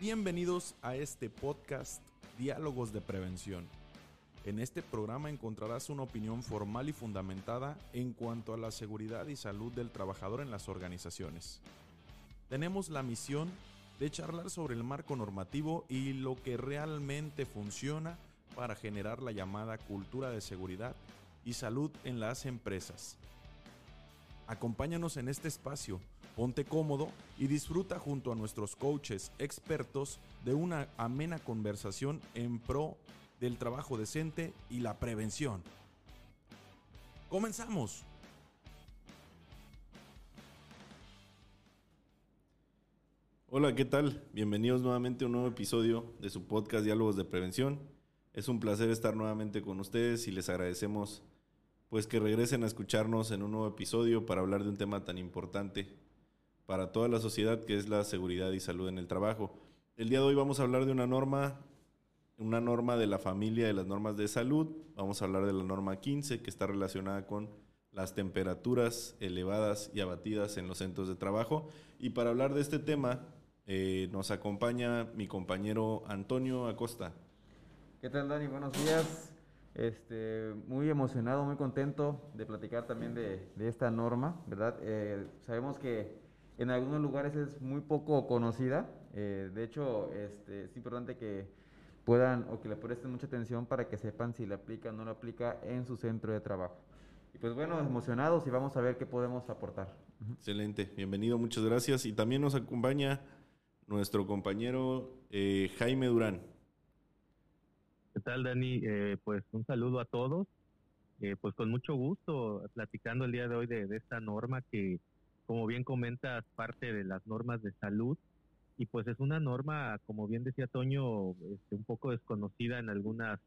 Bienvenidos a este podcast Diálogos de Prevención. En este programa encontrarás una opinión formal y fundamentada en cuanto a la seguridad y salud del trabajador en las organizaciones. Tenemos la misión de charlar sobre el marco normativo y lo que realmente funciona para generar la llamada cultura de seguridad y salud en las empresas. Acompáñanos en este espacio, ponte cómodo y disfruta junto a nuestros coaches expertos de una amena conversación en pro del trabajo decente y la prevención. ¡Comenzamos! Hola, ¿qué tal? Bienvenidos nuevamente a un nuevo episodio de su podcast Diálogos de Prevención. Es un placer estar nuevamente con ustedes y les agradecemos pues que regresen a escucharnos en un nuevo episodio para hablar de un tema tan importante para toda la sociedad que es la seguridad y salud en el trabajo. El día de hoy vamos a hablar de una norma, una norma de la familia de las normas de salud. Vamos a hablar de la norma 15 que está relacionada con las temperaturas elevadas y abatidas en los centros de trabajo. Y para hablar de este tema eh, nos acompaña mi compañero Antonio Acosta. ¿Qué tal, Dani? Buenos días. Este, muy emocionado, muy contento de platicar también de, esta norma, ¿verdad? Eh, sabemos que en algunos lugares es muy poco conocida. Eh, de hecho, este, es importante que puedan o que le presten mucha atención para que sepan si le aplica o no le aplica en su centro de trabajo. Y pues bueno, emocionados y vamos a ver qué podemos aportar. Excelente, bienvenido, muchas gracias. Y también nos acompaña nuestro compañero eh, Jaime Durán. ¿Qué tal, Dani? Eh, pues un saludo a todos. Eh, pues con mucho gusto platicando el día de hoy de, esta norma que, como bien comentas, parte de las normas de salud. Y pues es una norma, como bien decía Toño, este, un poco desconocida en algunas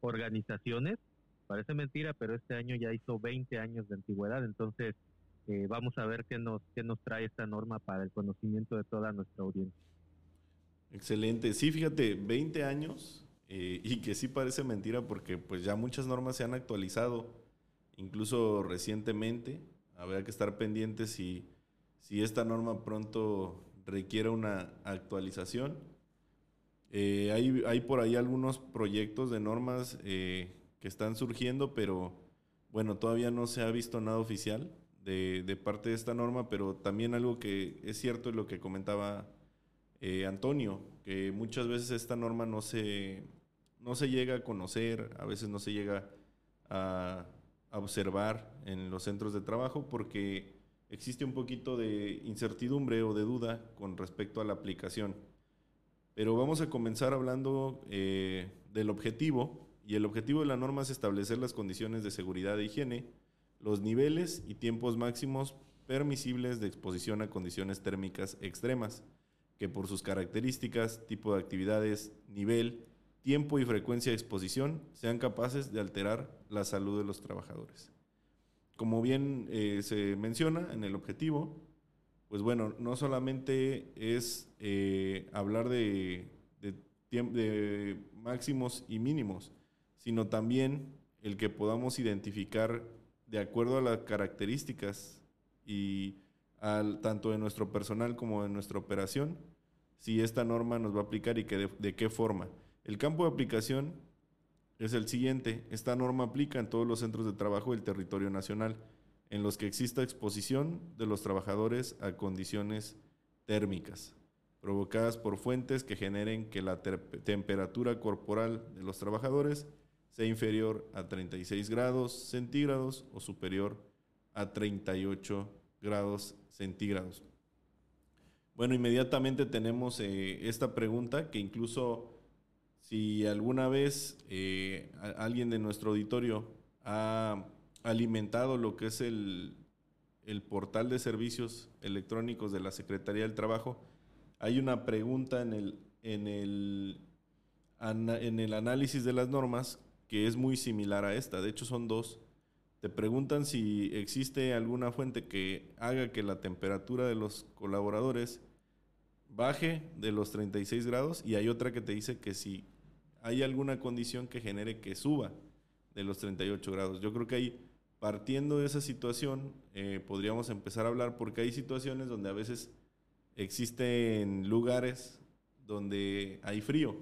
organizaciones. Parece mentira, pero este año ya hizo 20 años de antigüedad. Entonces, vamos a ver qué nos, qué nos trae esta norma para el conocimiento de toda nuestra audiencia. Excelente. Sí, fíjate, 20 años eh, y que sí parece mentira porque pues ya muchas normas se han actualizado, incluso recientemente. Habrá que estar pendientes si, si esta norma pronto requiere una actualización. Eh, hay, hay, por ahí algunos proyectos de normas eh, que están surgiendo, pero bueno, todavía no se ha visto nada oficial de, de parte de esta norma, pero también algo que es cierto es lo que comentaba eh, Antonio, que muchas veces esta norma no se, no se llega a conocer, a veces no se llega a, observar en los centros de trabajo porque existe un poquito de incertidumbre o de duda con respecto a la aplicación. Pero vamos a comenzar hablando eh, del objetivo, y el objetivo de la norma es establecer las condiciones de seguridad e higiene, los niveles y tiempos máximos permisibles de exposición a condiciones térmicas extremas que por sus características, tipo de actividades, nivel, tiempo y frecuencia de exposición sean capaces de alterar la salud de los trabajadores. Como bien eh, se menciona en el objetivo, pues bueno, no solamente es eh, hablar de, de máximos y mínimos, sino también el que podamos identificar de acuerdo a las características y al, tanto de nuestro personal como de nuestra operación, si esta norma nos va a aplicar y que de, qué forma. El campo de aplicación es el siguiente. Esta norma aplica en todos los centros de trabajo del territorio nacional, en los que exista exposición de los trabajadores a condiciones térmicas, provocadas por fuentes que generen que la temperatura corporal de los trabajadores sea inferior a 36 grados centígrados o superior a 38 grados centígrados. Bueno, inmediatamente tenemos eh, esta pregunta que incluso si alguna vez eh, alguien de nuestro auditorio ha alimentado lo que es el, portal de servicios electrónicos de la Secretaría del Trabajo, hay una pregunta en el, en el, en el análisis de las normas que es muy similar a esta. De hecho, son dos te preguntan si existe alguna fuente que haga que la temperatura de los colaboradores baje de los 36 grados y hay otra que te dice que si hay alguna condición que genere que suba de los 38 grados. Yo creo que ahí, partiendo de esa situación, eh, podríamos empezar a hablar porque hay situaciones donde a veces existen lugares donde hay frío.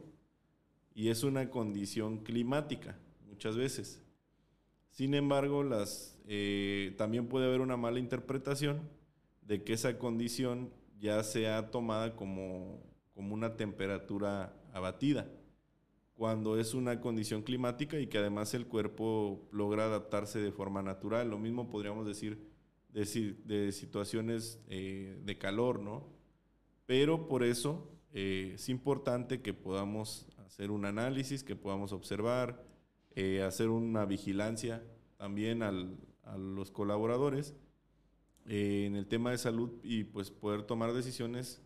Y es una condición climática, muchas veces. Sin embargo, las, eh, también puede haber una mala interpretación de que esa condición ya sea tomada como, como una temperatura abatida, cuando es una condición climática y que además el cuerpo logra adaptarse de forma natural. Lo mismo podríamos decir de, de situaciones eh, de calor, ¿no? Pero por eso eh, es importante que podamos hacer un análisis, que podamos observar, eh, hacer una vigilancia también a los colaboradores en el tema de salud y pues poder tomar decisiones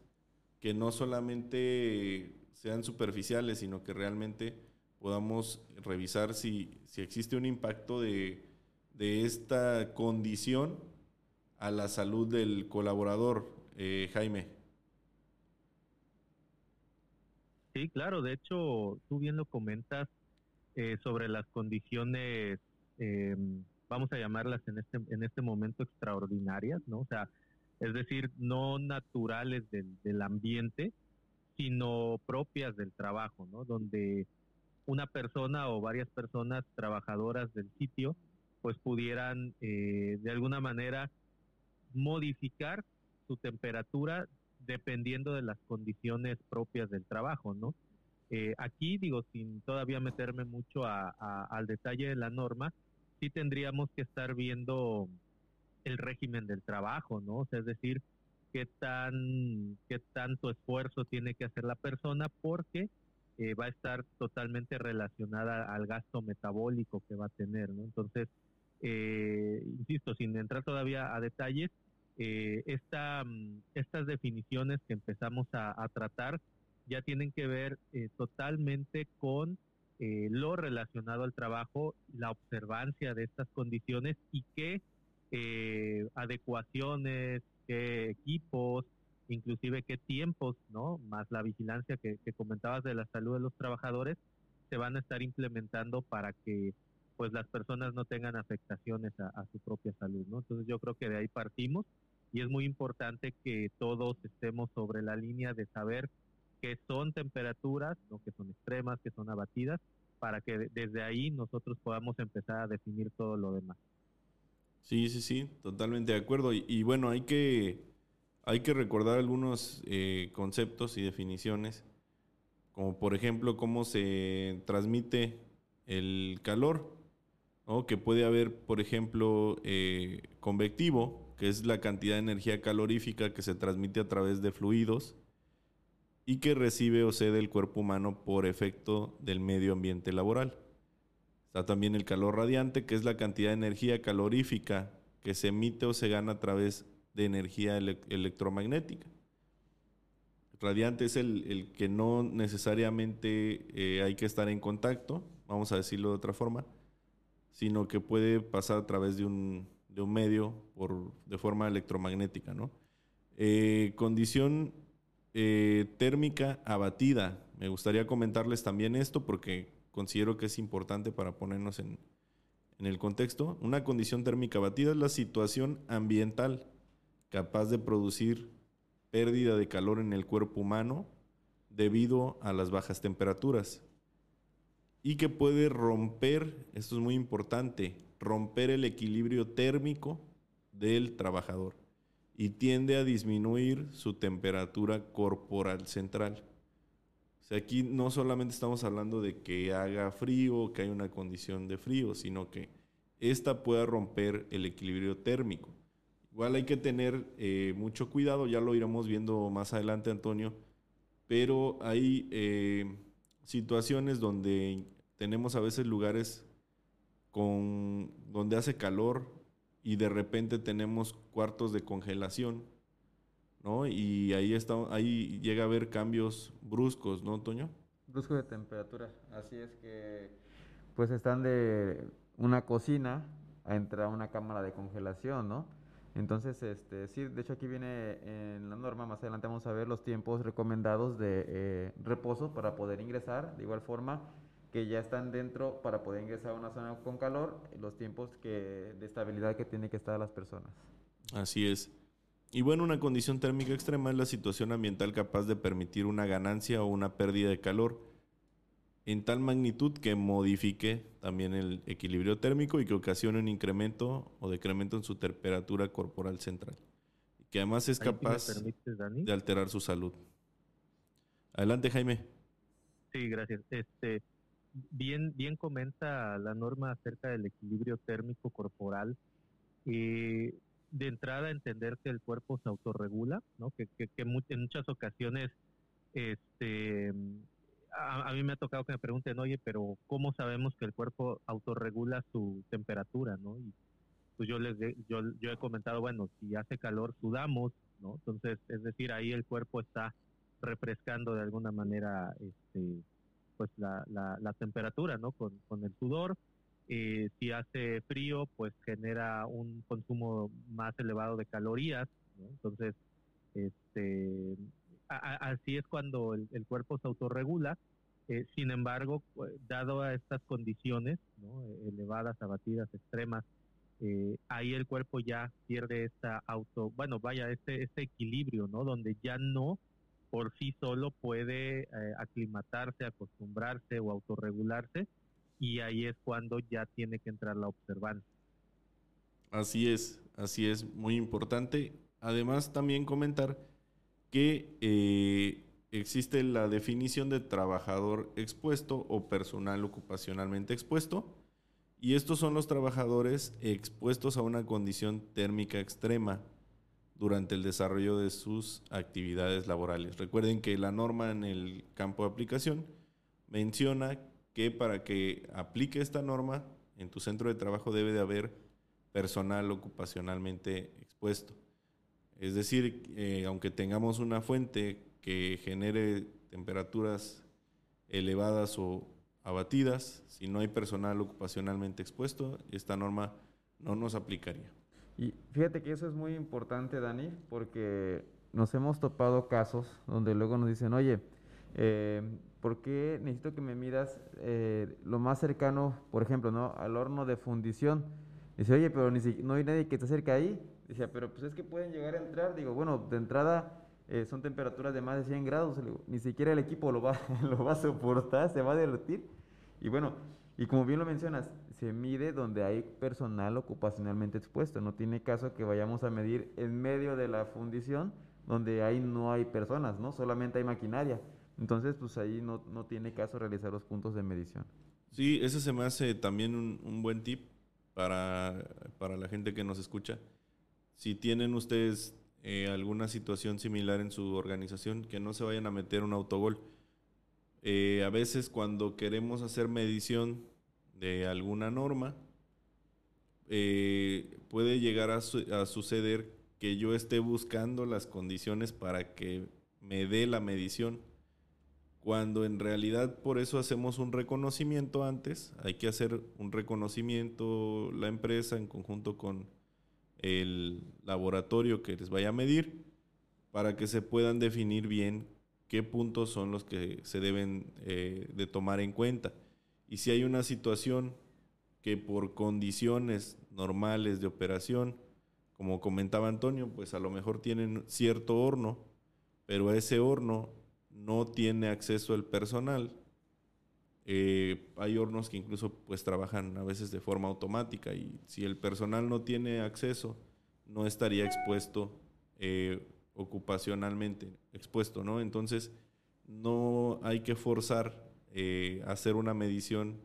que no solamente sean superficiales, sino que realmente podamos revisar si, si existe un impacto de, de, esta condición a la salud del colaborador, eh, Jaime. Sí, claro, de hecho, tú bien lo comentas eh, sobre las condiciones, em, vamos a llamarlas en este, en este momento extraordinarias, ¿no? O sea, es decir, no naturales del, del ambiente, sino propias del trabajo, ¿no? Donde una persona o varias personas trabajadoras del sitio pues pudieran eh, de alguna manera modificar su temperatura dependiendo de las condiciones propias del trabajo, ¿no? Eh, aquí, digo, sin todavía meterme mucho al detalle de la norma, sí tendríamos que estar viendo el régimen del trabajo, ¿no? O sea, es decir, qué tan qué tanto esfuerzo tiene que hacer la persona porque eh, va a estar totalmente relacionada al gasto metabólico que va a tener no entonces eh, insisto sin entrar todavía a detalles eh, esta, estas definiciones que empezamos a, tratar ya tienen que ver totalmente con lo relacionado al trabajo, la observancia de estas condiciones y qué adecuaciones, qué equipos, inclusive qué tiempos, ¿no? Más la vigilancia que, comentabas de la salud de los trabajadores, se van a estar implementando para que pues las personas no tengan afectaciones a, su propia salud, ¿no? Entonces yo creo que de ahí partimos y es muy importante que todos estemos sobre la línea de saber qué son temperaturas, ¿no? que son extremas, que son abatidas, para que desde ahí nosotros podamos empezar a definir todo lo demás. Sí, sí, sí, totalmente de acuerdo. Y, bueno, hay que, hay que recordar algunos eh, conceptos y definiciones, como por ejemplo cómo se transmite el calor, ¿no? que puede haber, por ejemplo, eh, convectivo, que es la cantidad de energía calorífica que se transmite a través de fluidos y que recibe o cede el cuerpo humano por efecto del medio ambiente laboral. Está también el calor radiante, que es la cantidad de energía calorífica que se emite o se gana a través de energía electromagnética. Radiante es el, que no necesariamente eh, hay que estar en contacto, vamos a decirlo de otra forma, sino que puede pasar a través de un, medio por, de forma electromagnética. ¿no? Eh, condición eh, térmica abatida. Me gustaría comentarles también esto porque considero que es importante para ponernos en, el contexto. Una condición térmica batida es la situación ambiental capaz de producir pérdida de calor en el cuerpo humano debido a las bajas temperaturas y que puede romper, esto es muy importante, romper el equilibrio térmico del trabajador y tiende a disminuir su temperatura corporal central aquí no solamente estamos hablando de que haga frío, que hay una condición de frío, sino que esta pueda romper el equilibrio térmico. Igual hay que tener eh, mucho cuidado, ya lo iremos viendo más adelante, Antonio, pero hay eh, situaciones donde tenemos a veces lugares con, donde hace calor y de repente tenemos cuartos de congelación ¿no? Y ahí, está, ahí llega a haber cambios bruscos, ¿no, Toño? Bruscos de temperatura, así es que pues están de una cocina a entrar a una cámara de congelación, ¿no? Entonces, este, sí, de hecho aquí viene en la norma, más adelante vamos a ver los tiempos recomendados de eh, reposo para poder ingresar, de igual forma que ya están dentro para poder ingresar a una zona con calor, los tiempos que, de estabilidad que tienen que estar las personas. Así es. Y bueno, una condición térmica extrema es la situación ambiental capaz de permitir una ganancia o una pérdida de calor en tal magnitud que modifique también el equilibrio térmico y que ocasione un incremento o decremento en su temperatura corporal central. Que además es capaz de alterar su salud. Adelante, Jaime. Sí, gracias. Este, bien, bien comenta la norma acerca del equilibrio térmico corporal. Eh, de entrada, entender que el cuerpo se autorregula, ¿no? que, que, que en muchas ocasiones este, a, mí me ha tocado que me pregunten, oye, pero ¿cómo sabemos que el cuerpo autorregula su temperatura? ¿no? Y pues yo les yo, yo he comentado, bueno, si hace calor, sudamos, ¿no? Entonces, es decir, ahí el cuerpo está refrescando de alguna manera este, pues la, la, temperatura, ¿no? Con, con el sudor. Eh, si hace frío, pues genera un consumo más elevado de calorías. Entonces, este, así es cuando el, cuerpo se autorregula. Eh, sin embargo, dado a estas condiciones ¿no? elevadas, abatidas, extremas, eh, ahí el cuerpo ya pierde esta auto, bueno, vaya, este, este equilibrio, ¿no? Donde ya no por sí solo puede eh, aclimatarse, acostumbrarse o autorregularse, y ahí es cuando ya tiene que entrar la observancia. Así es, así es, muy importante. Además, también comentar que eh, existe la definición de trabajador expuesto o personal ocupacionalmente expuesto. Y estos son los trabajadores expuestos a una condición térmica extrema durante el desarrollo de sus actividades laborales. Recuerden que la norma en el campo de aplicación menciona que para que aplique esta norma en tu centro de trabajo debe de haber personal ocupacionalmente expuesto. Es decir, eh, aunque tengamos una fuente que genere temperaturas elevadas o abatidas, si no hay personal ocupacionalmente expuesto, esta norma no nos aplicaría. Y fíjate que eso es muy importante, Dani, porque nos hemos topado casos donde luego nos dicen, oye, eh, ¿por qué necesito que me midas eh, lo más cercano, por ejemplo, ¿no? al horno de fundición? Dice, oye, pero ni no hay nadie que te acerque ahí. Dice, pero pues es que pueden llegar a entrar. Digo, bueno, de entrada eh, son temperaturas de más de 100 grados. ni siquiera el equipo lo va, lo va a soportar, se va a derretir. Y bueno, y como bien lo mencionas, se mide donde hay personal ocupacionalmente expuesto. No tiene caso que vayamos a medir en medio de la fundición donde ahí no hay personas, ¿no? Solamente hay maquinaria. Entonces, pues ahí no, no tiene caso realizar los puntos de medición. Sí, ese se me hace también un, buen tip para, para, la gente que nos escucha. Si tienen ustedes eh, alguna situación similar en su organización, que no se vayan a meter un autogol. Eh, a veces cuando queremos hacer medición de alguna norma, eh, puede llegar a, suceder que yo esté buscando las condiciones para que me dé la medición, cuando en realidad por eso hacemos un reconocimiento antes, hay que hacer un reconocimiento la empresa en conjunto con el laboratorio que les vaya a medir para que se puedan definir bien qué puntos son los que se deben eh, de tomar en cuenta. Y si hay una situación que por condiciones normales de operación, como comentaba Antonio, pues a lo mejor tienen cierto horno, pero ese horno no tiene acceso al personal. Eh, hay hornos que incluso pues trabajan a veces de forma automática y si el personal no tiene acceso, no estaría expuesto eh, ocupacionalmente, expuesto, ¿no? Entonces, no hay que forzar eh, hacer una medición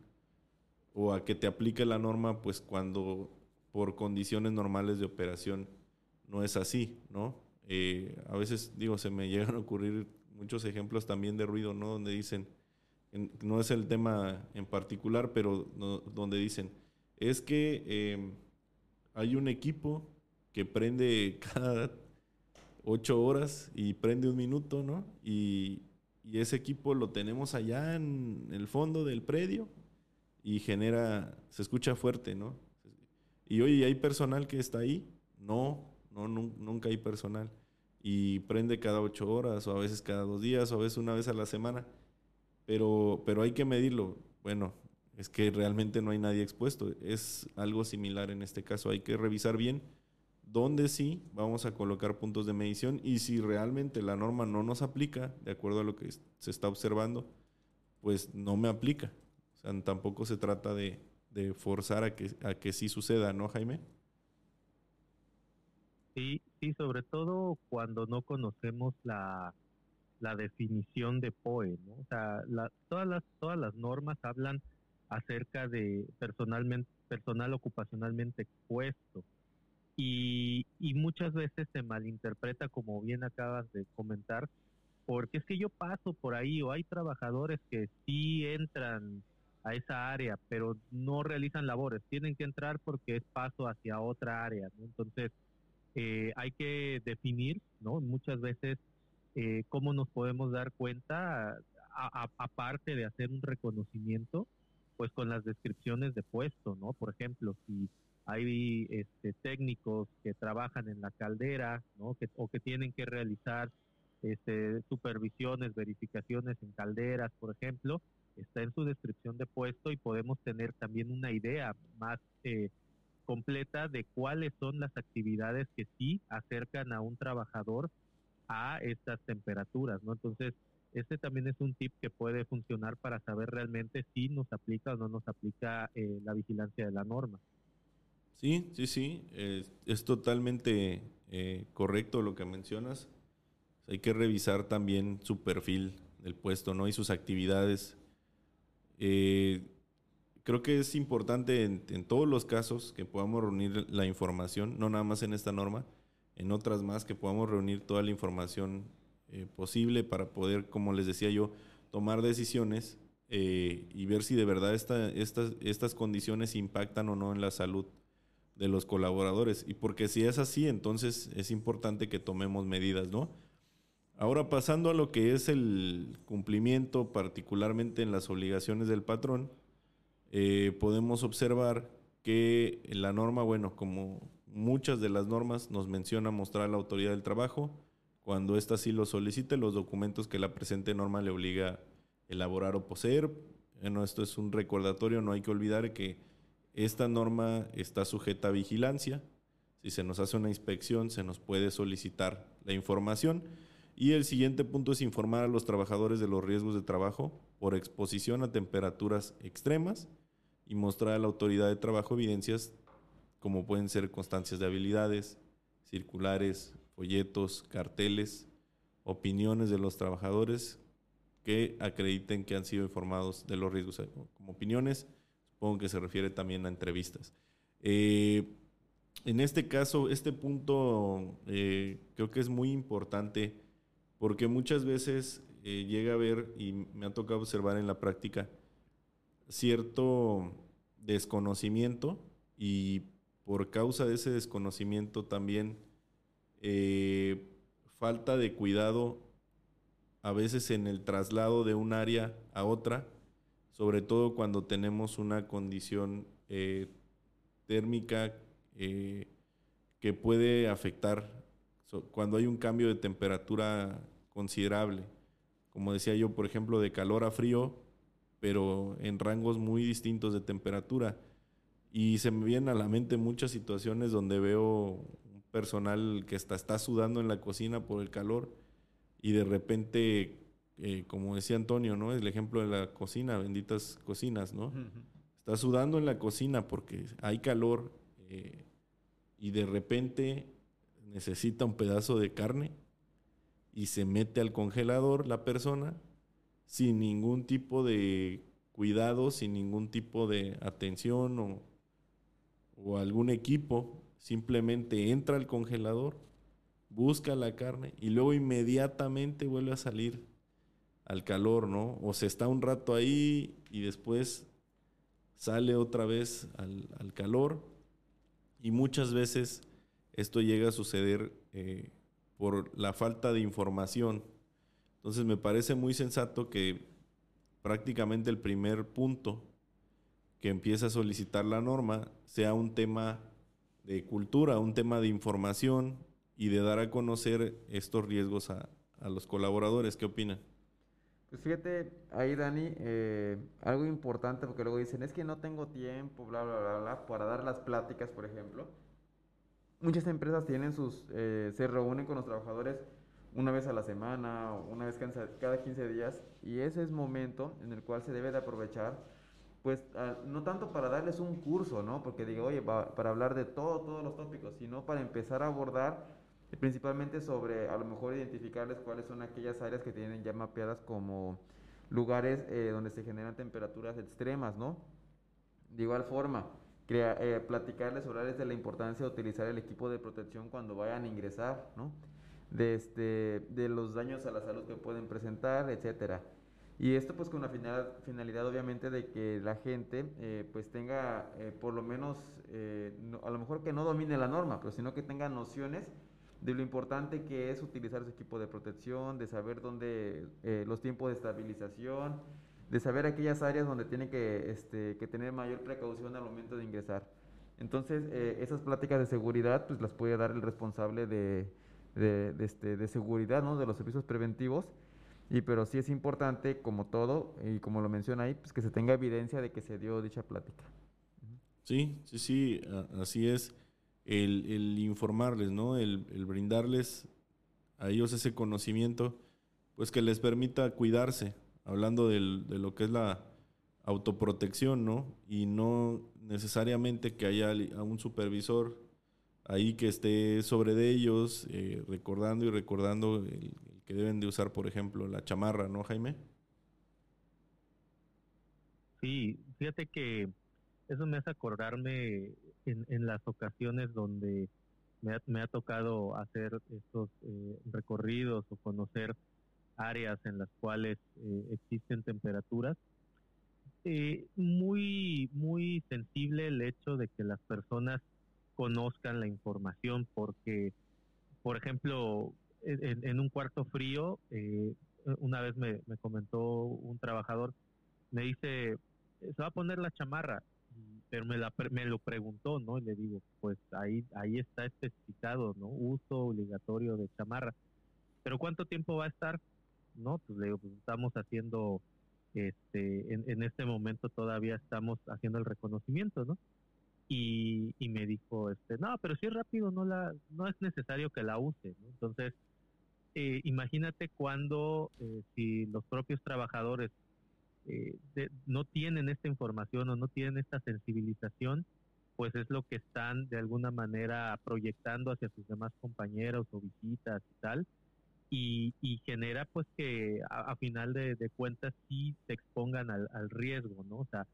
o a que te aplique la norma, pues cuando por condiciones normales de operación no es así, ¿no? A veces, digo, se me llegan a ocurrir muchos ejemplos también de ruido, ¿no? Donde dicen, no es el tema en particular, pero donde dicen, es que eh, hay un equipo que prende cada ocho horas y prende un minuto, ¿no? Y, y ese equipo lo tenemos allá en el fondo del predio y genera, se escucha fuerte, ¿no? Y oye, ¿hay personal que está ahí? No, no, nunca hay personal. Y prende cada ocho horas, o a veces cada dos días, o a veces una vez a la semana. Pero, pero hay que medirlo. Bueno, es que realmente no hay nadie expuesto. Es algo similar en este caso. Hay que revisar bien dónde sí vamos a colocar puntos de medición y si realmente la norma no nos aplica, de acuerdo a lo que se está observando, pues no me aplica. O sea, tampoco se trata de, de forzar a que, a que sí suceda, ¿no, Jaime? Sí, sí, sobre todo cuando no conocemos la, la definición de POE, ¿no? O sea, todas las todas las normas hablan acerca de personalmente personal ocupacionalmente expuesto. Y, y muchas veces se malinterpreta como bien acabas de comentar porque es que yo paso por ahí o hay trabajadores que sí entran a esa área pero no realizan labores. Tienen que entrar porque es paso hacia otra área entonces eh, hay que definir no muchas veces eh, cómo nos podemos dar cuenta, aparte de hacer un reconocimiento, pues con las descripciones de puesto, ¿no? Por ejemplo, si hay este, técnicos que trabajan en la caldera, ¿no? Que, o que tienen que realizar este, supervisiones, verificaciones en calderas, por ejemplo, está en su descripción de puesto y podemos tener también una idea más eh, completa de cuáles son las actividades que sí acercan a un trabajador a estas temperaturas, ¿no? Entonces, este también es un tip que puede funcionar para saber realmente si nos aplica o no nos aplica eh, la vigilancia de la norma. Sí, sí, sí, es, totalmente eh, correcto lo que mencionas. Hay que revisar también su perfil del puesto, ¿no? Y sus actividades. Eh, creo que es importante en, en, todos los casos que podamos reunir la información, no nada más en esta norma, en otras más, que podamos reunir toda la información eh, posible para poder, como les decía yo, tomar decisiones eh, y ver si de verdad esta, estas, estas condiciones impactan o no en la salud de los colaboradores. Y porque si es así, entonces es importante que tomemos medidas, ¿no? Ahora pasando a lo que es el cumplimiento, particularmente en las obligaciones del patrón, eh, podemos observar que la norma, bueno, como muchas de las normas nos menciona mostrar a la autoridad del trabajo, cuando ésta sí lo solicite, los documentos que la presente norma le obliga a elaborar o poseer. Bueno, esto es un recordatorio, no hay que olvidar que esta norma está sujeta a vigilancia. Si se nos hace una inspección, se nos puede solicitar la información. Y el siguiente punto es informar a los trabajadores de los riesgos de trabajo por exposición a temperaturas extremas y mostrar a la autoridad de trabajo evidencias como pueden ser constancias de habilidades, circulares, folletos, carteles, opiniones de los trabajadores que acrediten que han sido informados de los riesgos. Como opiniones, supongo que se refiere también a entrevistas. Eh, en este caso, este punto eh, creo que es muy importante porque muchas veces eh, llega a ver, y me ha tocado observar en la práctica, cierto desconocimiento y por causa de ese desconocimiento también eh, falta de cuidado a veces en el traslado de un área a otra, sobre todo cuando tenemos una condición eh, térmica que puede afectar cuando hay un cambio de temperatura considerable. Como decía yo, por ejemplo, de calor a frío, pero en rangos muy distintos de temperatura. Y se me vienen a la mente muchas situaciones donde veo un personal que está, está sudando en la cocina por el calor y de repente, eh, como decía Antonio, ¿no? Es el ejemplo de la cocina, benditas cocinas, ¿no? Está sudando en la cocina porque hay calor eh, y de repente necesita un pedazo de carne y se mete al congelador la persona sin ningún tipo de cuidado, sin ningún tipo de atención o o algún equipo simplemente entra al congelador, busca la carne y luego inmediatamente vuelve a salir al calor, ¿no? O se está un rato ahí y después sale otra vez al, calor y muchas veces esto llega a suceder eh, por la falta de información. Entonces me parece muy sensato que prácticamente el primer punto que empieza a solicitar la norma sea un tema de cultura, un tema de información y de dar a conocer estos riesgos a, los colaboradores. ¿Qué opinan? Pues fíjate, ahí Dani, eh, algo importante porque luego dicen, es que no tengo tiempo, bla, bla, bla, bla, para dar las pláticas, por ejemplo. Muchas empresas tienen sus, eh, se reúnen con los trabajadores una vez a la semana o una vez cada 15 días y ese es momento en el cual se debe de aprovechar pues no tanto para darles un curso, ¿no? Porque digo, oye, para hablar de todo, todos los tópicos, sino para empezar a abordar principalmente sobre a lo mejor identificarles cuáles son aquellas áreas que tienen ya mapeadas como lugares eh, donde se generan temperaturas extremas, ¿no? De igual forma, eh, platicarles sobre de la importancia de utilizar el equipo de protección cuando vayan a ingresar, ¿no? De, este, de los daños a la salud que pueden presentar, etcétera. Y esto pues con la finalidad, obviamente de que la gente eh, pues tenga por lo menos, a lo mejor que no domine la norma, pero sino que tenga nociones de lo importante que es utilizar su equipo de protección, de saber dónde eh, los tiempos de estabilización, de saber aquellas áreas donde tiene que, este, que tener mayor precaución al momento de ingresar. Entonces, eh, esas pláticas de seguridad, pues las puede dar el responsable de, de, este, de seguridad, ¿no? De los servicios preventivos. Y pero sí es importante, como todo, y como lo menciona ahí, pues que se tenga evidencia de que se dio dicha plática. Sí, sí, sí, así es el, informarles, ¿no? El, brindarles a ellos ese conocimiento, pues que les permita cuidarse, hablando de lo que es la autoprotección, ¿no? Y no necesariamente que haya un supervisor ahí que esté sobre de ellos, eh, recordando y recordando el, que deben de usar, por ejemplo, la chamarra, ¿no, Jaime? Sí, fíjate que eso me hace acordarme en, las ocasiones donde me ha, tocado hacer estos eh, recorridos o conocer áreas en las cuales eh, existen temperaturas. Eh, muy, muy sensible el hecho de que las personas conozcan la información porque, por ejemplo, en, un cuarto frío, una vez me, me comentó un trabajador, me dice, se va a poner la chamarra pero me, la, me lo preguntó, ¿no? Y le digo, pues ahí, ahí está especificado, ¿no? Uso obligatorio de chamarra. Pero ¿cuánto tiempo va a estar? No, pues le digo, pues estamos haciendo, este, en, en este momento todavía estamos haciendo el reconocimiento, ¿no? Y, y me dijo, este, no, pero si es rápido, no la, no es necesario que la use. Entonces, eh, imagínate cuando, eh, si los propios trabajadores eh, no tienen esta información o no tienen esta sensibilización, pues es lo que están de alguna manera proyectando hacia sus demás compañeros o visitas y tal. Y, genera pues que a, final de, cuentas sí se expongan al, riesgo, ¿no? O sea,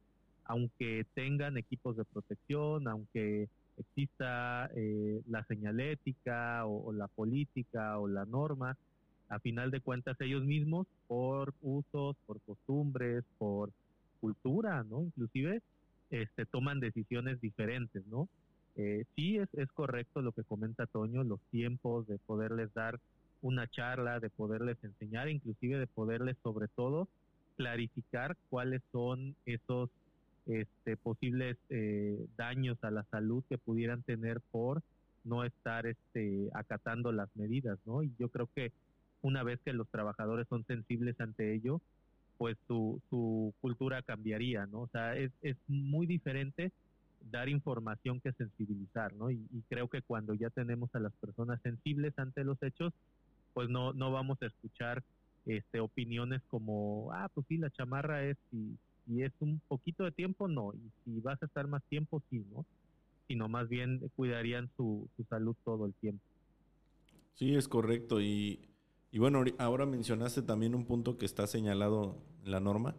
aunque tengan equipos de protección, aunque exista eh, la señalética o, la política o la norma, a final de cuentas ellos mismos por usos, por costumbres, por cultura, ¿no? Inclusive este, toman decisiones diferentes, ¿no? Eh, sí es, es correcto lo que comenta Toño, los tiempos de poderles dar una charla, de poderles enseñar, inclusive de poderles sobre todo clarificar cuáles son esos este, posibles eh, daños a la salud que pudieran tener por no estar este, acatando las medidas, ¿no? Y yo creo que una vez que los trabajadores son sensibles ante ello, pues su, su cultura cambiaría, ¿no? O sea, es, es muy diferente dar información que sensibilizar, ¿no? Y, creo que cuando ya tenemos a las personas sensibles ante los hechos, pues no, no vamos a escuchar este, opiniones como, ah, pues sí, la chamarra es, y, y es un poquito de tiempo, no, y si vas a estar más tiempo, sí, ¿no? Sino más bien cuidarían su, su salud todo el tiempo. Sí, es correcto, y y bueno, ahora mencionaste también un punto que está señalado en la norma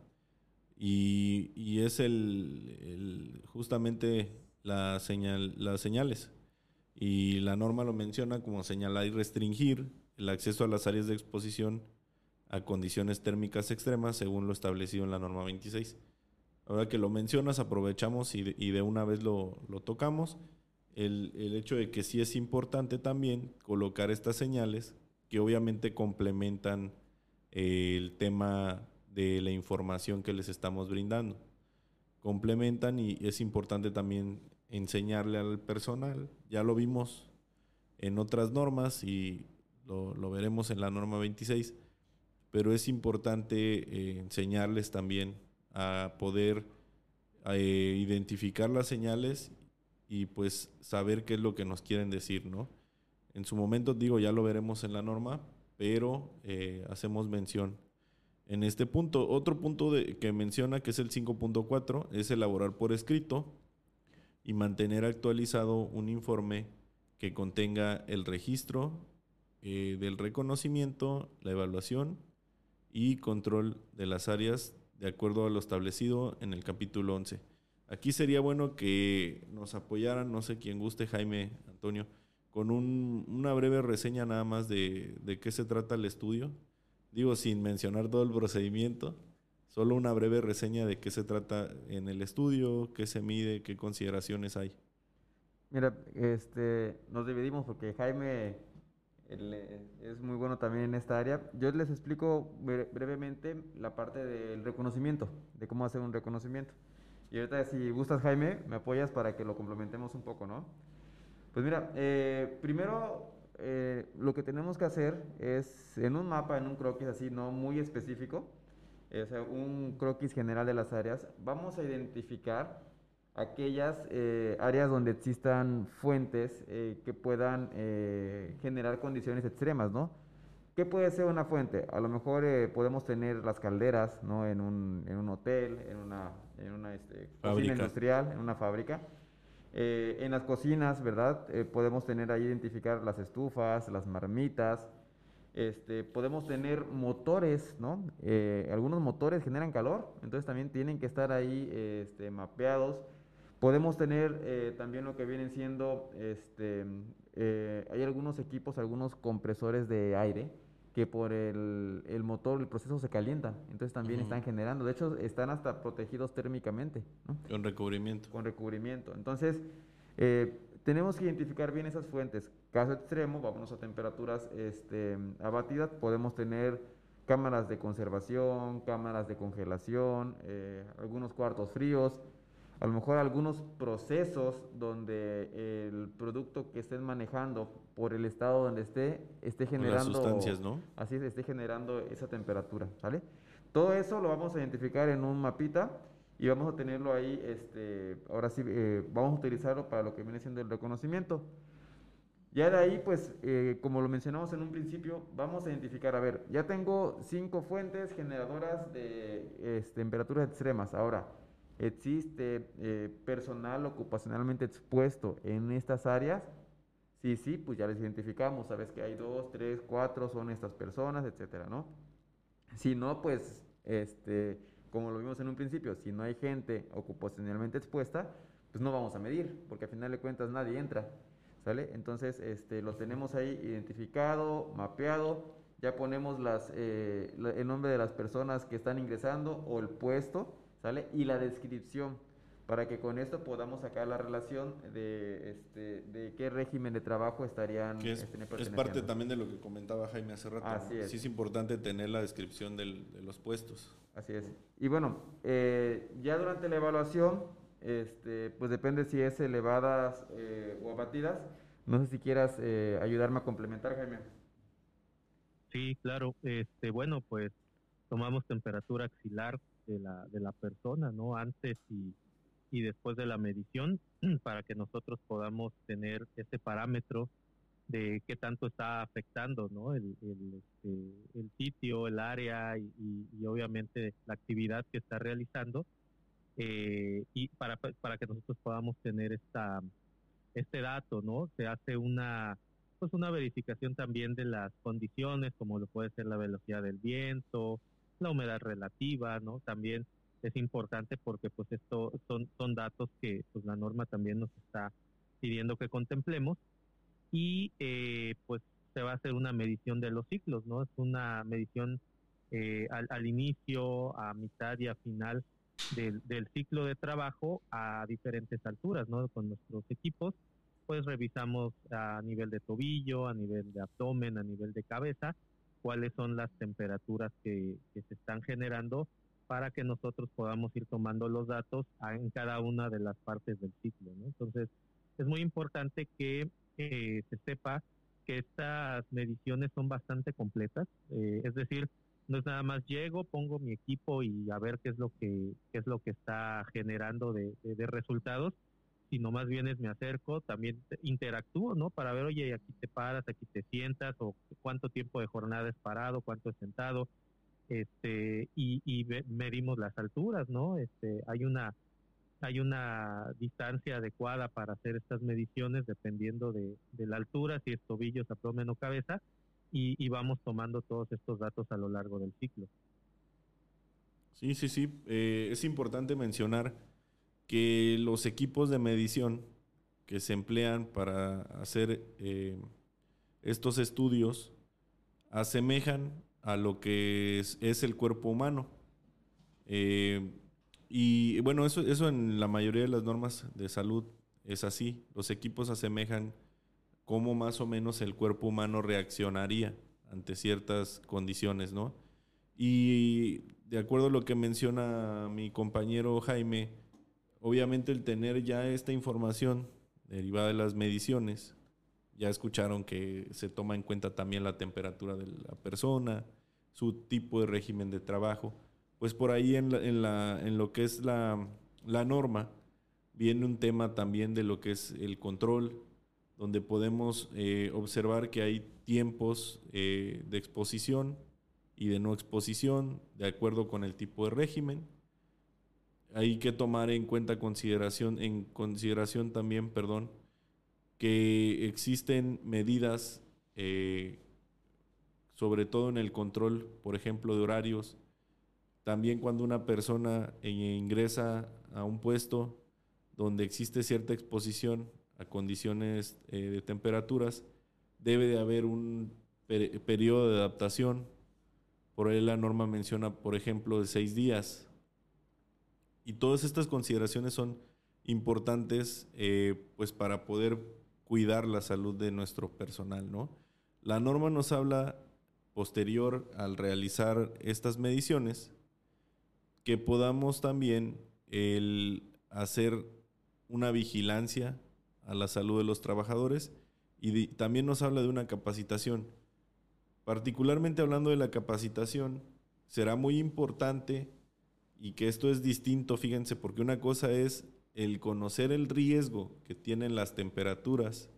y, es el, justamente la señal, las señales. Y la norma lo menciona como señalar y restringir el acceso a las áreas de exposición a condiciones térmicas extremas según lo establecido en la norma 26. Ahora que lo mencionas, aprovechamos y de, una vez lo, tocamos. El, el, hecho de que sí es importante también colocar estas señales que obviamente complementan eh, el tema de la información que les estamos brindando. Complementan y es importante también enseñarle al personal. Ya lo vimos en otras normas y lo, veremos en la norma 26, pero es importante eh, enseñarles también a poder eh, identificar las señales y pues saber qué es lo que nos quieren decir, ¿no? En su momento, digo, ya lo veremos en la norma, pero eh, hacemos mención en este punto. Otro punto de, que menciona, que es el 5.4, es elaborar por escrito y mantener actualizado un informe que contenga el registro eh, del reconocimiento, la evaluación y control de las áreas de acuerdo a lo establecido en el capítulo 11. Aquí sería bueno que nos apoyaran, no sé quién guste, Jaime, Antonio, con una breve reseña nada más de, de qué se trata el estudio. Digo, sin mencionar todo el procedimiento, solo una breve reseña de qué se trata en el estudio, qué se mide, qué consideraciones hay. Mira, este, nos dividimos porque Jaime eh, es muy bueno también en esta área. Yo les explico brevemente la parte del reconocimiento, de cómo hacer un reconocimiento. Y ahorita si gustas Jaime, me apoyas para que lo complementemos un poco, ¿no? Pues mira, eh, primero eh, lo que tenemos que hacer es en un mapa, en un croquis así, no muy específico, o sea, un croquis general de las áreas, vamos a identificar aquellas eh, áreas donde existan fuentes eh, que puedan eh, generar condiciones extremas, ¿no? ¿Qué puede ser una fuente? A lo mejor podemos tener las calderas, ¿no? En un, en un hotel, en una, en una este, cocina industrial, en una fábrica. en las cocinas, ¿verdad? podemos tener ahí identificar las estufas, las marmitas. Este, podemos tener motores, ¿no? algunos motores generan calor, entonces también tienen que estar ahí este, mapeados Podemos tener eh, también lo que vienen siendo, este, eh, hay algunos equipos, algunos compresores de aire que por el, el motor, el proceso se calientan, entonces también están generando, de hecho están hasta protegidos térmicamente. Con recubrimiento. Con recubrimiento. Entonces, eh, tenemos que identificar bien esas fuentes. Caso extremo, vámonos a temperaturas este, abatidas, podemos tener cámaras de conservación, cámaras de congelación, algunos cuartos fríos, a lo mejor algunos procesos donde el producto que estén manejando por el estado donde esté esté generando las sustancias, ¿no? Así es, esté generando esa temperatura, ¿sale? Todo eso lo vamos a identificar en un mapita y vamos a tenerlo ahí, este, ahora sí, eh, vamos a utilizarlo para lo que viene siendo el reconocimiento. Ya de ahí, pues, eh, como lo mencionamos en un principio, vamos a identificar, a ver, ya tengo cinco fuentes generadoras de este, temperaturas extremas. Ahora, ¿Existe eh, personal ocupacionalmente expuesto en estas áreas? Sí, sí, pues ya les identificamos, sabes que hay dos, tres, cuatro son estas personas, etcétera, ¿no? Si no, pues, este, como lo vimos en un principio, si no hay gente ocupacionalmente expuesta, pues no vamos a medir, porque al final de cuentas nadie entra, ¿sale? Entonces, este, lo tenemos ahí identificado, mapeado, ya ponemos las, eh, el nombre de las personas que están ingresando o el puesto, ¿sale? Y la descripción, para que con esto podamos sacar la relación de, este, de qué régimen de trabajo estarían que es, este, es parte también de lo que comentaba Jaime hace rato. Así es. Sí es importante tener la descripción del, de los puestos. Así es. Y bueno, eh, ya durante la evaluación, este, pues depende si es elevadas eh, o abatidas. No sé si quieras eh, ayudarme a complementar, Jaime. Sí, claro. Este, bueno, pues tomamos temperatura axilar de la, de la persona, ¿no? Antes y, y después de la medición, para que nosotros podamos tener ese parámetro de qué tanto está afectando, ¿no? El, el, este, el sitio, el área y, y, obviamente la actividad que está realizando. Eh, y para, para que nosotros podamos tener esta, este dato, ¿no? Se hace una, pues una verificación también de las condiciones, como lo puede ser la velocidad del viento, la humedad relativa, ¿no? También es importante porque pues esto son, son datos que pues la norma también nos está pidiendo que contemplemos y eh, pues se va a hacer una medición de los ciclos, ¿no? Es una medición eh, al, al, inicio, a mitad y a final del, del, ciclo de trabajo a diferentes alturas, ¿no? Con nuestros equipos, pues revisamos a nivel de tobillo, a nivel de abdomen, a nivel de cabeza cuáles son las temperaturas que, se están generando para que nosotros podamos ir tomando los datos en cada una de las partes del ciclo. Entonces, es muy importante que eh, se sepa que estas mediciones son bastante completas, eh, es decir, no es nada más llego, pongo mi equipo y a ver qué es lo que qué es lo que está generando de, de resultados, sino más bien es me acerco, también interactúo, ¿no? Para ver, oye, aquí te paras, aquí te sientas, o cuánto tiempo de jornada es parado, cuánto es sentado, este, y, y medimos las alturas, ¿no? Este, hay una hay una distancia adecuada para hacer estas mediciones dependiendo de, la altura, si es tobillos, abdomen o cabeza, y, vamos tomando todos estos datos a lo largo del ciclo. Sí, sí, sí. Eh, es importante mencionar que los equipos de medición que se emplean para hacer eh, estos estudios asemejan a lo que es, el cuerpo humano. Eh, y bueno, eso, eso en la mayoría de las normas de salud es así. Los equipos asemejan cómo más o menos el cuerpo humano reaccionaría ante ciertas condiciones, ¿no? Y de acuerdo a lo que menciona mi compañero Jaime, obviamente el tener ya esta información derivada de las mediciones, ya escucharon que se toma en cuenta también la temperatura de la persona, su tipo de régimen de trabajo pues por ahí en, lo que es la, norma viene un tema también de lo que es el control, donde podemos eh, observar que hay tiempos eh, de exposición y de no exposición de acuerdo con el tipo de régimen. Hay que tomar en cuenta consideración, en consideración también, perdón, que existen medidas, eh, sobre todo en el control, por ejemplo, de horarios, también cuando una persona eh, ingresa a un puesto donde existe cierta exposición a condiciones eh, de temperaturas, debe de haber un periodo de adaptación. Por ahí la norma menciona, por ejemplo, de seis días. Y todas estas consideraciones son importantes eh, pues para poder cuidar la salud de nuestro personal. ¿no? La norma nos habla posterior al realizar estas mediciones que podamos también el hacer una vigilancia a la salud de los trabajadores y también nos habla de una capacitación. Particularmente hablando de la capacitación, será muy importante y que esto es distinto, fíjense, porque una cosa es el conocer el riesgo que tienen las temperaturas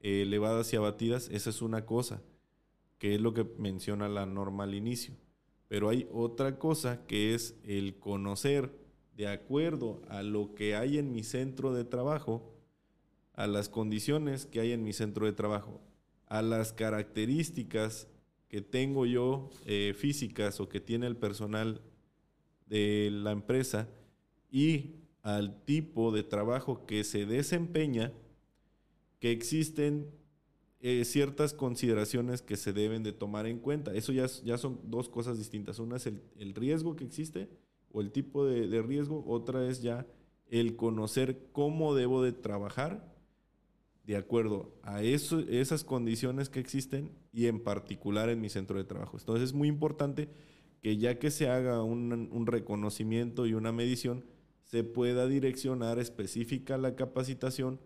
elevadas y abatidas, esa es una cosa, que es lo que menciona la norma al inicio. Pero hay otra cosa que es el conocer de acuerdo a lo que hay en mi centro de trabajo, a las condiciones que hay en mi centro de trabajo, a las características que tengo yo eh, físicas o que tiene el personal de la empresa y al tipo de trabajo que se desempeña, que existen eh, ciertas consideraciones que se deben de tomar en cuenta. Eso ya, ya son dos cosas distintas. Una es el, riesgo que existe o el tipo de, riesgo, otra es ya el conocer cómo debo de trabajar de acuerdo a esas condiciones que existen y en particular en mi centro de trabajo. Entonces es muy importante que ya que se haga un, reconocimiento y una medición, se pueda direccionar específica la capacitación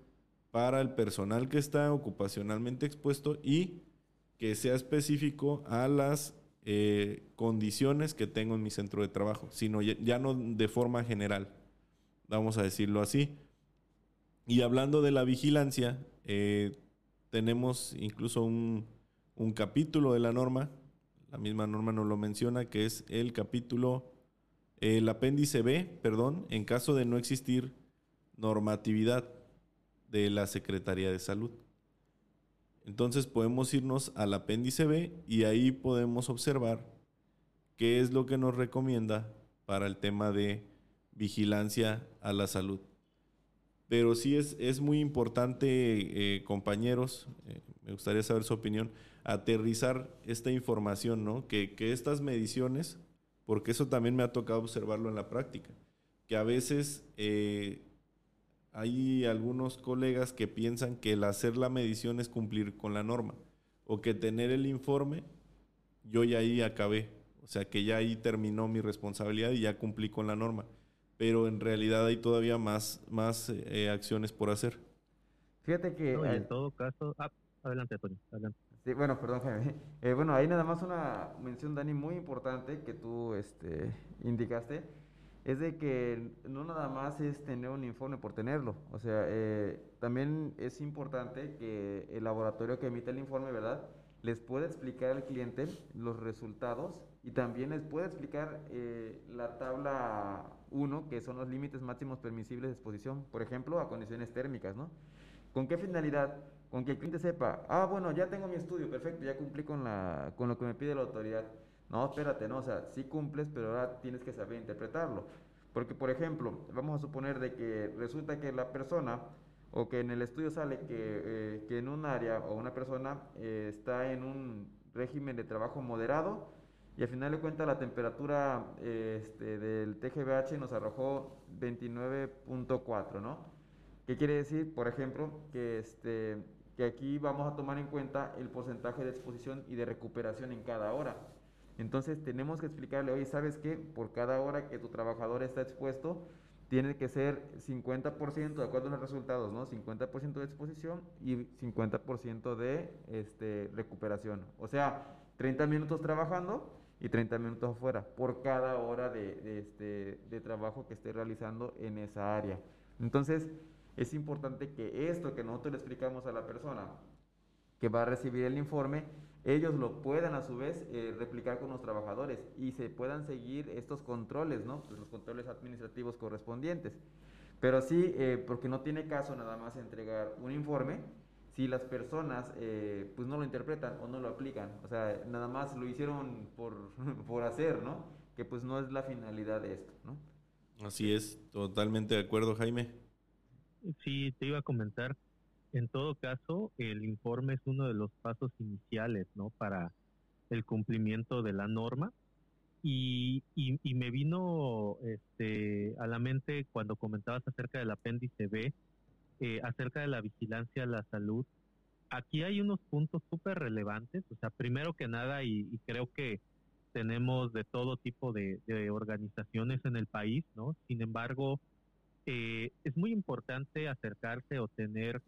para el personal que está ocupacionalmente expuesto y que sea específico a las eh, condiciones que tengo en mi centro de trabajo, sino ya, no de forma general, vamos a decirlo así. Y hablando de la vigilancia, eh, tenemos incluso un, capítulo de la norma, la misma norma nos lo menciona, que es el capítulo, el apéndice B, perdón, en caso de no existir normatividad de la Secretaría de Salud. Entonces podemos irnos al apéndice B y ahí podemos observar qué es lo que nos recomienda para el tema de vigilancia a la salud. Pero sí es, es muy importante, eh, compañeros, eh, me gustaría saber su opinión, aterrizar esta información, ¿no? Que, estas mediciones, porque eso también me ha tocado observarlo en la práctica, que a veces eh, hay algunos colegas que piensan que el hacer la medición es cumplir con la norma o que tener el informe, yo ya ahí acabé, o sea que ya ahí terminó mi responsabilidad y ya cumplí con la norma, pero en realidad hay todavía más, más eh, acciones por hacer. Fíjate que... en todo caso... Ah, adelante, Antonio, adelante. Sí, bueno, perdón, Jaime. Eh, bueno, ahí nada más una mención, Dani, muy importante que tú este, indicaste es de que no nada más es tener un informe por tenerlo. O sea, eh, también es importante que el laboratorio que emite el informe, ¿verdad? Les pueda explicar al cliente los resultados y también les puede explicar eh, la tabla 1, que son los límites máximos permisibles de exposición, por ejemplo, a condiciones térmicas, ¿no? ¿Con qué finalidad? Con que el cliente sepa, ah, bueno, ya tengo mi estudio, perfecto, ya cumplí con, la, con lo que me pide la autoridad. No, espérate, no, o sea, sí cumples, pero ahora tienes que saber interpretarlo. Porque, por ejemplo, vamos a suponer de que resulta que la persona o que en el estudio sale que, eh, que en un área o una persona eh, está en un régimen de trabajo moderado y al final de cuentas la temperatura este, del TGBH nos arrojó 29.4, ¿no? ¿Qué quiere decir? Por ejemplo, que, este, que aquí vamos a tomar en cuenta el porcentaje de exposición y de recuperación en cada hora. Entonces tenemos que explicarle, oye, ¿sabes qué? Por cada hora que tu trabajador está expuesto, tiene que ser 50% de acuerdo a los resultados, ¿no? 50% de exposición y 50% de este, recuperación. O sea, 30 minutos trabajando y 30 minutos afuera por cada hora de, de, este, de trabajo que esté realizando en esa área. Entonces, es importante que esto que nosotros le explicamos a la persona que va a recibir el informe, ellos lo puedan a su vez eh, replicar con los trabajadores y se puedan seguir estos controles, ¿no? Pues los controles administrativos correspondientes. Pero sí, eh, porque no tiene caso nada más entregar un informe si las personas eh, pues no lo interpretan o no lo aplican. O sea, nada más lo hicieron por, por hacer, ¿no? Que pues no es la finalidad de esto, ¿no? Así es, totalmente de acuerdo, Jaime. Sí, te iba a comentar en todo caso, el informe es uno de los pasos iniciales, ¿no? Para el cumplimiento de la norma. Y, y, me vino este, a la mente cuando comentabas acerca del apéndice B, eh, acerca de la vigilancia a la salud. Aquí hay unos puntos súper relevantes. O sea, primero que nada, y, creo que tenemos de todo tipo de, de, organizaciones en el país, ¿no? Sin embargo, eh, es muy importante acercarse o tener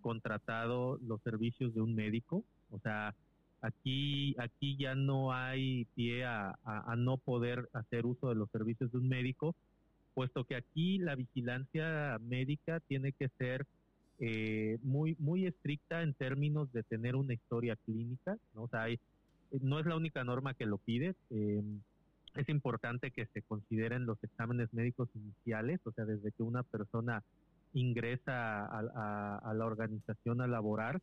contratado los servicios de un médico. O sea, aquí, aquí ya no hay pie a, no poder hacer uso de los servicios de un médico, puesto que aquí la vigilancia médica tiene que ser eh, muy, muy estricta en términos de tener una historia clínica. ¿no? O sea, no es la única norma que lo pide. Em, es importante que se consideren los exámenes médicos iniciales, o sea, desde que una persona ingresa a, la organización a laborar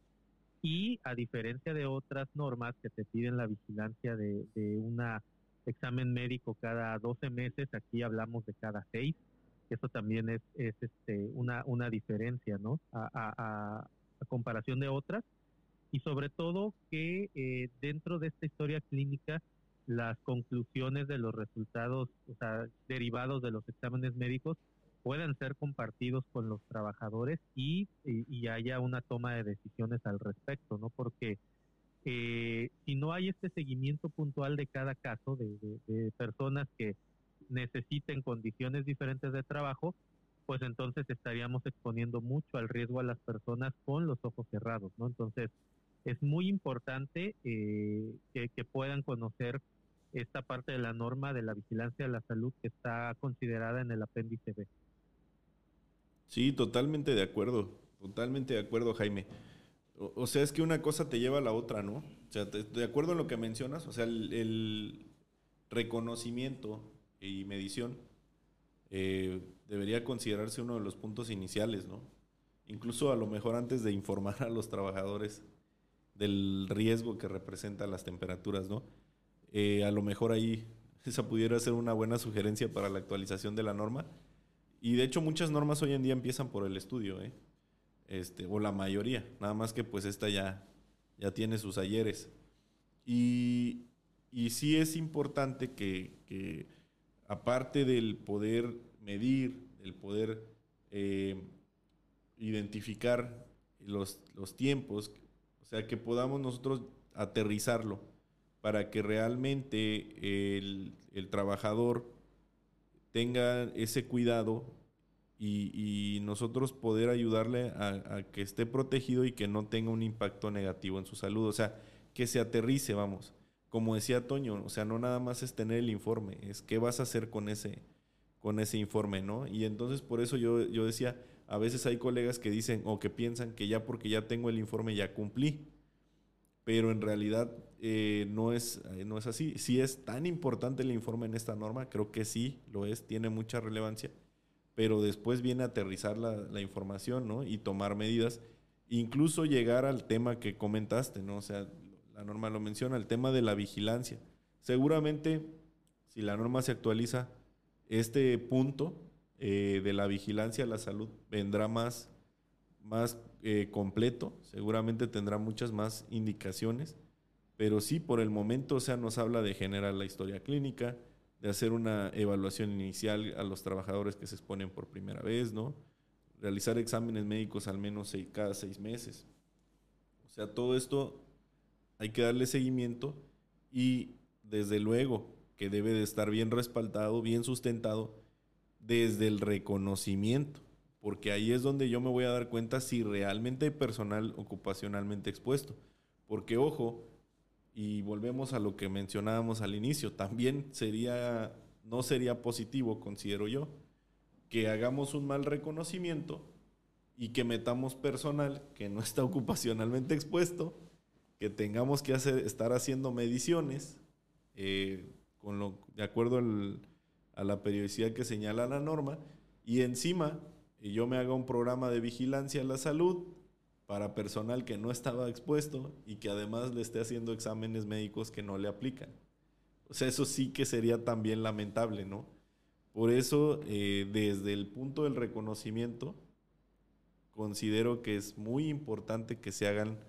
y a diferencia de otras normas que te piden la vigilancia de, un examen médico cada 12 meses, aquí hablamos de cada 6, que eso también es, este, una, una diferencia, ¿no? A, comparación de otras. Y sobre todo que eh, dentro de esta historia clínica, las conclusiones de los resultados, o sea, derivados de los exámenes médicos, puedan ser compartidos con los trabajadores y, haya una toma de decisiones al respecto, ¿no? Porque eh, si no hay este seguimiento puntual de cada caso de, personas que necesiten condiciones diferentes de trabajo, pues entonces estaríamos exponiendo mucho al riesgo a las personas con los ojos cerrados, ¿no? Entonces, es muy importante eh, que, puedan conocer esta parte de la norma de la vigilancia de la salud que está considerada en el apéndice B. Sí, totalmente de acuerdo, totalmente de acuerdo, Jaime. O, sea, es que una cosa te lleva a la otra, ¿no? O sea, de acuerdo en lo que mencionas, o sea, el, reconocimiento y medición eh, debería considerarse uno de los puntos iniciales, ¿no? Incluso a lo mejor antes de informar a los trabajadores del riesgo que representan las temperaturas, ¿no? Eh, a lo mejor ahí esa pudiera ser una buena sugerencia para la actualización de la norma y de hecho muchas normas hoy en día empiezan por el estudio, ¿eh? este, o la mayoría, nada más que pues esta ya, ya tiene sus ayeres. Y, y sí es importante que, aparte del poder medir, el poder eh, identificar los, los tiempos, o sea, que podamos nosotros aterrizarlo para que realmente el, el trabajador tenga ese cuidado y, nosotros poder ayudarle a, que esté protegido y que no tenga un impacto negativo en su salud. O sea, que se aterrice, vamos. Como decía Toño, o sea, no nada más es tener el informe, es qué vas a hacer con ese, con ese informe, ¿no? Y entonces por eso yo, yo decía, a veces hay colegas que dicen o que piensan que ya porque ya tengo el informe ya cumplí, pero en realidad eh, no, es, eh, no es así. Si es tan importante el informe en esta norma, creo que sí, lo es, tiene mucha relevancia, pero después viene a aterrizar la, información, ¿no? Y tomar medidas, incluso llegar al tema que comentaste, ¿no? O sea, la norma lo menciona, el tema de la vigilancia. Seguramente, si la norma se actualiza, este punto eh, de la vigilancia a la salud vendrá más, más eh, completo, seguramente tendrá muchas más indicaciones, pero sí, por el momento, o sea, nos habla de generar la historia clínica, de hacer una evaluación inicial a los trabajadores que se exponen por primera vez, ¿no? Realizar exámenes médicos al menos cada seis meses. O sea, todo esto hay que darle seguimiento y desde luego que debe de estar bien respaldado, bien sustentado desde el reconocimiento, porque ahí es donde yo me voy a dar cuenta si realmente hay personal ocupacionalmente expuesto. Porque ojo, y volvemos a lo que mencionábamos al inicio, también sería no sería positivo, considero yo, que hagamos un mal reconocimiento y que metamos personal que no está ocupacionalmente expuesto, que tengamos que hacer, estar haciendo mediciones eh, con lo, de acuerdo a la periodicidad que señala la norma, y encima yo me haga un programa de vigilancia a la salud para personal que no estaba expuesto y que además le esté haciendo exámenes médicos que no le aplican. O sea, eso sí que sería también lamentable, ¿no? Por eso, eh, desde el punto del reconocimiento, considero que es muy importante que se hagan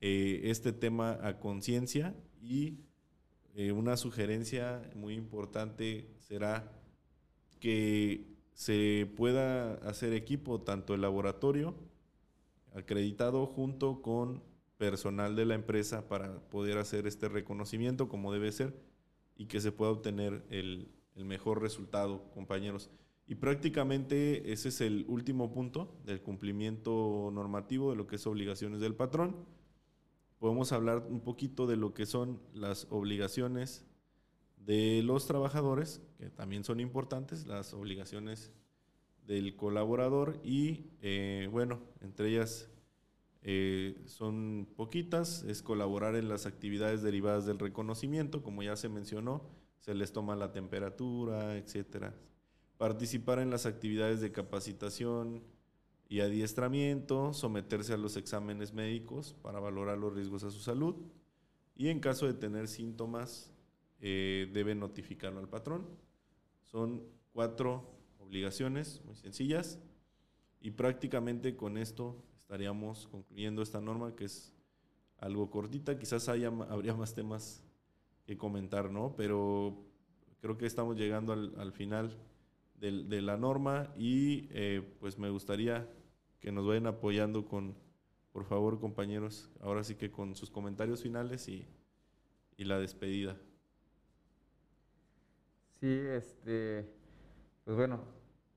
eh, este tema a conciencia y eh, una sugerencia muy importante será que se pueda hacer equipo, tanto el laboratorio acreditado junto con personal de la empresa para poder hacer este reconocimiento como debe ser y que se pueda obtener el, mejor resultado, compañeros. Y prácticamente ese es el último punto del cumplimiento normativo de lo que es obligaciones del patrón podemos hablar un poquito de lo que son las obligaciones de los trabajadores, que también son importantes, las obligaciones del colaborador y, eh, bueno, entre ellas eh, son poquitas, es colaborar en las actividades derivadas del reconocimiento, como ya se mencionó, se les toma la temperatura, etcétera. Participar en las actividades de capacitación, y adiestramiento, someterse a los exámenes médicos para valorar los riesgos a su salud y en caso de tener síntomas eh, debe notificarlo al patrón. Son cuatro obligaciones muy sencillas y prácticamente con esto estaríamos concluyendo esta norma que es algo cortita, quizás haya, habría más temas que comentar, ¿no? Pero creo que estamos llegando al, final de, la norma y eh, pues me gustaría que nos vayan apoyando con, por favor, compañeros, ahora sí que con sus comentarios finales y, y la despedida. Sí, este, pues bueno,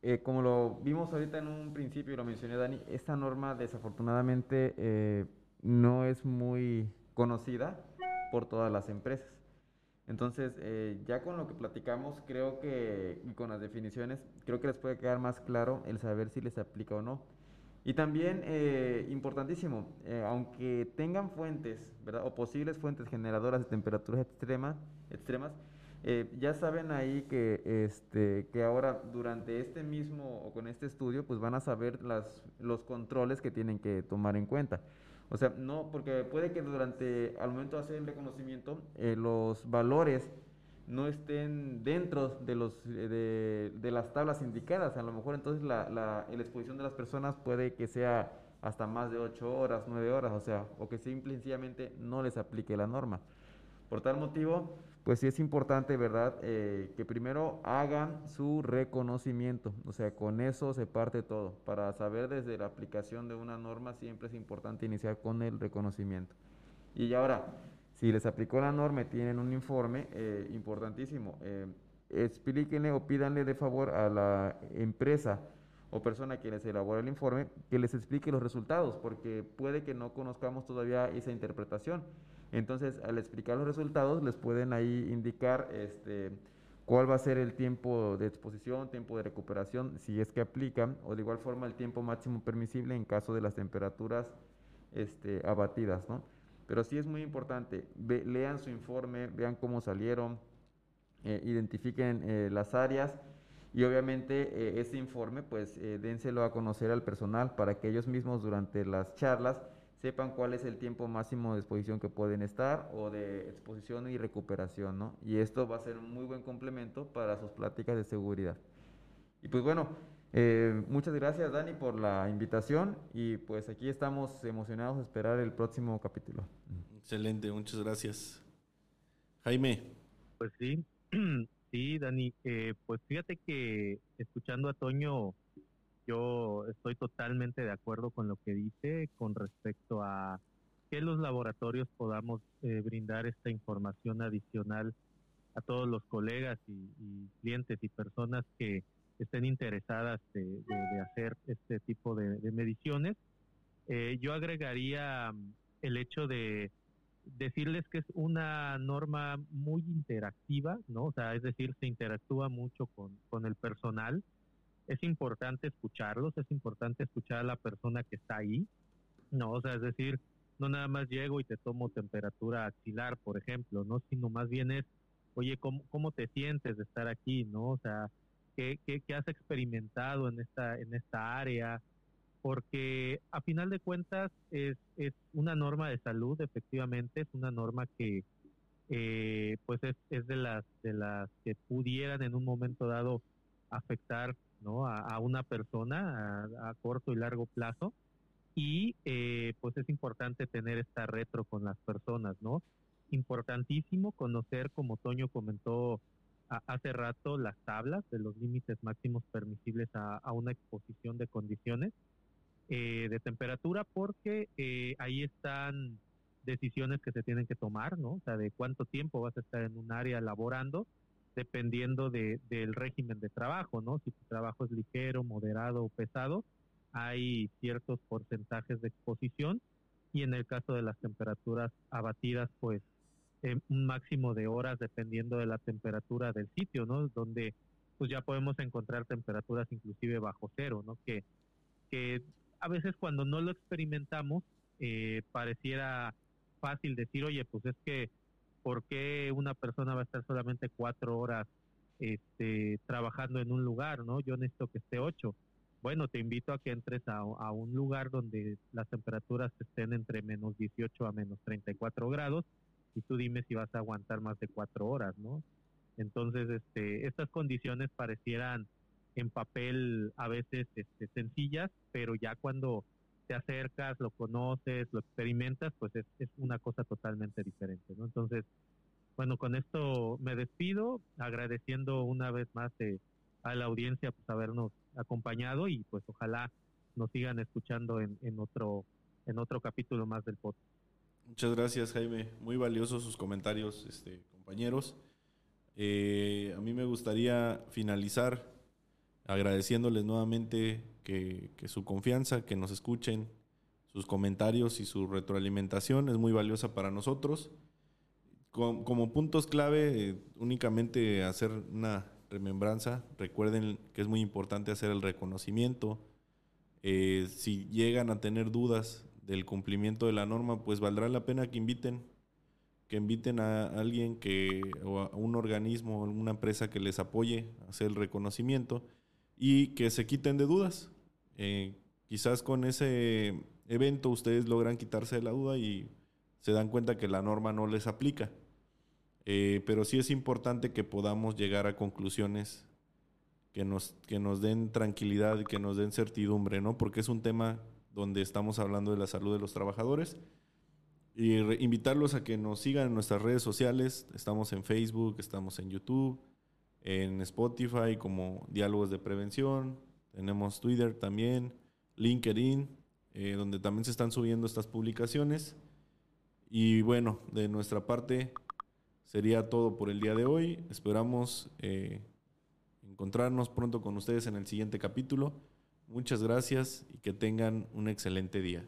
eh, como lo vimos ahorita en un principio y lo mencioné Dani, esta norma desafortunadamente eh, no es muy conocida por todas las empresas. Entonces, eh, ya con lo que platicamos, creo que, y con las definiciones, creo que les puede quedar más claro el saber si les aplica o no. Y también, eh, importantísimo, eh, aunque tengan fuentes, ¿verdad? O posibles fuentes generadoras de temperaturas extremas, extremas eh, ya saben ahí que, este, que ahora durante este mismo o con este estudio, pues van a saber las, los controles que tienen que tomar en cuenta. O sea, no, porque puede que durante, al momento de hacer el reconocimiento, los valores no estén dentro de, los, eh, de, las tablas indicadas. A lo mejor entonces la, la, exposición de las personas puede que sea hasta más de 8 horas, 9 horas, o sea, o que simple y sencillamente no les aplique la norma. Por tal motivo, pues sí es importante, ¿verdad?, eh, que primero hagan su reconocimiento, o sea, con eso se parte todo. Para saber desde la aplicación de una norma siempre es importante iniciar con el reconocimiento. Y ahora, si les aplicó la norma, tienen un informe eh, importantísimo. Eh, explíquenle o pídanle de favor a la empresa o persona que les elabora el informe que les explique los resultados, porque puede que no conozcamos todavía esa interpretación. Entonces, al explicar los resultados, les pueden ahí indicar este, cuál va a ser el tiempo de exposición, tiempo de recuperación, si es que aplican, o de igual forma el tiempo máximo permisible en caso de las temperaturas este, abatidas, ¿no? Pero sí es muy importante, lean su informe, vean cómo salieron, eh, identifiquen eh, las áreas y obviamente eh, ese informe pues dénselo a conocer al personal para que ellos mismos durante las charlas sepan cuál es el tiempo máximo de exposición que pueden estar o de exposición y recuperación, ¿no? Y esto va a ser un muy buen complemento para sus pláticas de seguridad. Y pues bueno, eh, muchas gracias Dani por la invitación y pues aquí estamos emocionados de esperar el próximo capítulo. Excelente, muchas gracias. Jaime. Pues sí, sí, Dani, eh, pues fíjate que escuchando a Toño, yo estoy totalmente de acuerdo con lo que dice con respecto a que los laboratorios podamos eh, brindar esta información adicional a todos los colegas y clientes y personas que estén interesadas de, hacer este tipo de, mediciones. Eh, yo agregaría mm, el hecho de decirles que es una norma muy interactiva, ¿no? O sea, es decir, se interactúa mucho con, con el personal. Es importante escucharlos, es importante escuchar a la persona que está ahí, ¿no? O sea, es decir, no nada más llego y te tomo temperatura axilar, por ejemplo, ¿no? Sino más bien es, oye, ¿cómo, cómo te sientes de estar aquí, ¿no? O sea, ¿Qué, has experimentado en esta, en esta área? Porque a final de cuentas es, es una norma de salud, efectivamente, es una norma que eh, pues es, es de las de las que pudieran en un momento dado afectar ¿no? a, una persona a, corto y largo plazo y eh, pues es importante tener esta retro con las personas, ¿no? Importantísimo conocer, como Toño comentó hace rato las tablas de los límites máximos permisibles a, una exposición de condiciones eh, de temperatura porque eh, ahí están decisiones que se tienen que tomar, ¿no? O sea, de cuánto tiempo vas a estar en un área laborando, dependiendo de, del régimen de trabajo, ¿no? Si tu trabajo es ligero, moderado o pesado, hay ciertos porcentajes de exposición y en el caso de las temperaturas abatidas, pues eh, un máximo de horas dependiendo de la temperatura del sitio, ¿no? Donde pues ya podemos encontrar temperaturas inclusive bajo cero, ¿no? Que, que a veces cuando no lo experimentamos eh, pareciera fácil decir, oye, pues es que ¿por qué una persona va a estar solamente cuatro horas este, trabajando en un lugar, ¿no? Yo necesito que esté ocho. Bueno, te invito a que entres a, un lugar donde las temperaturas estén entre menos 18 a menos 34 grados y tú dime si vas a aguantar más de cuatro horas, ¿no? Entonces, este, estas condiciones parecieran en papel a veces este, sencillas, pero ya cuando te acercas, lo conoces, lo experimentas, pues es, una cosa totalmente diferente, ¿no? Entonces, bueno, con esto me despido, agradeciendo una vez más eh, a la audiencia pues habernos acompañado y pues ojalá nos sigan escuchando en, en otro en otro capítulo más del podcast. Muchas gracias, Jaime. Muy valiosos sus comentarios, este, compañeros. Eh, a mí me gustaría finalizar agradeciéndoles nuevamente que, su confianza, que nos escuchen, sus comentarios y su retroalimentación es muy valiosa para nosotros. Como, puntos clave, eh, únicamente hacer una remembranza. Recuerden que es muy importante hacer el reconocimiento. Eh, si llegan a tener dudas del cumplimiento de la norma, pues valdrá la pena que inviten, que inviten a alguien que, o a un organismo, o una empresa que les apoye a hacer el reconocimiento y que se quiten de dudas. Eh, quizás con ese evento ustedes logran quitarse de la duda y se dan cuenta que la norma no les aplica. Eh, pero sí es importante que podamos llegar a conclusiones que nos, que nos den tranquilidad y que nos den certidumbre, ¿no? Porque es un tema donde estamos hablando de la salud de los trabajadores. Y invitarlos a que nos sigan en nuestras redes sociales. Estamos en Facebook, estamos en YouTube, en Spotify como Diálogos de Prevención. Tenemos Twitter también, LinkedIn, eh, donde también se están subiendo estas publicaciones. Y bueno, de nuestra parte sería todo por el día de hoy. Esperamos eh, encontrarnos pronto con ustedes en el siguiente capítulo. Muchas gracias y que tengan un excelente día.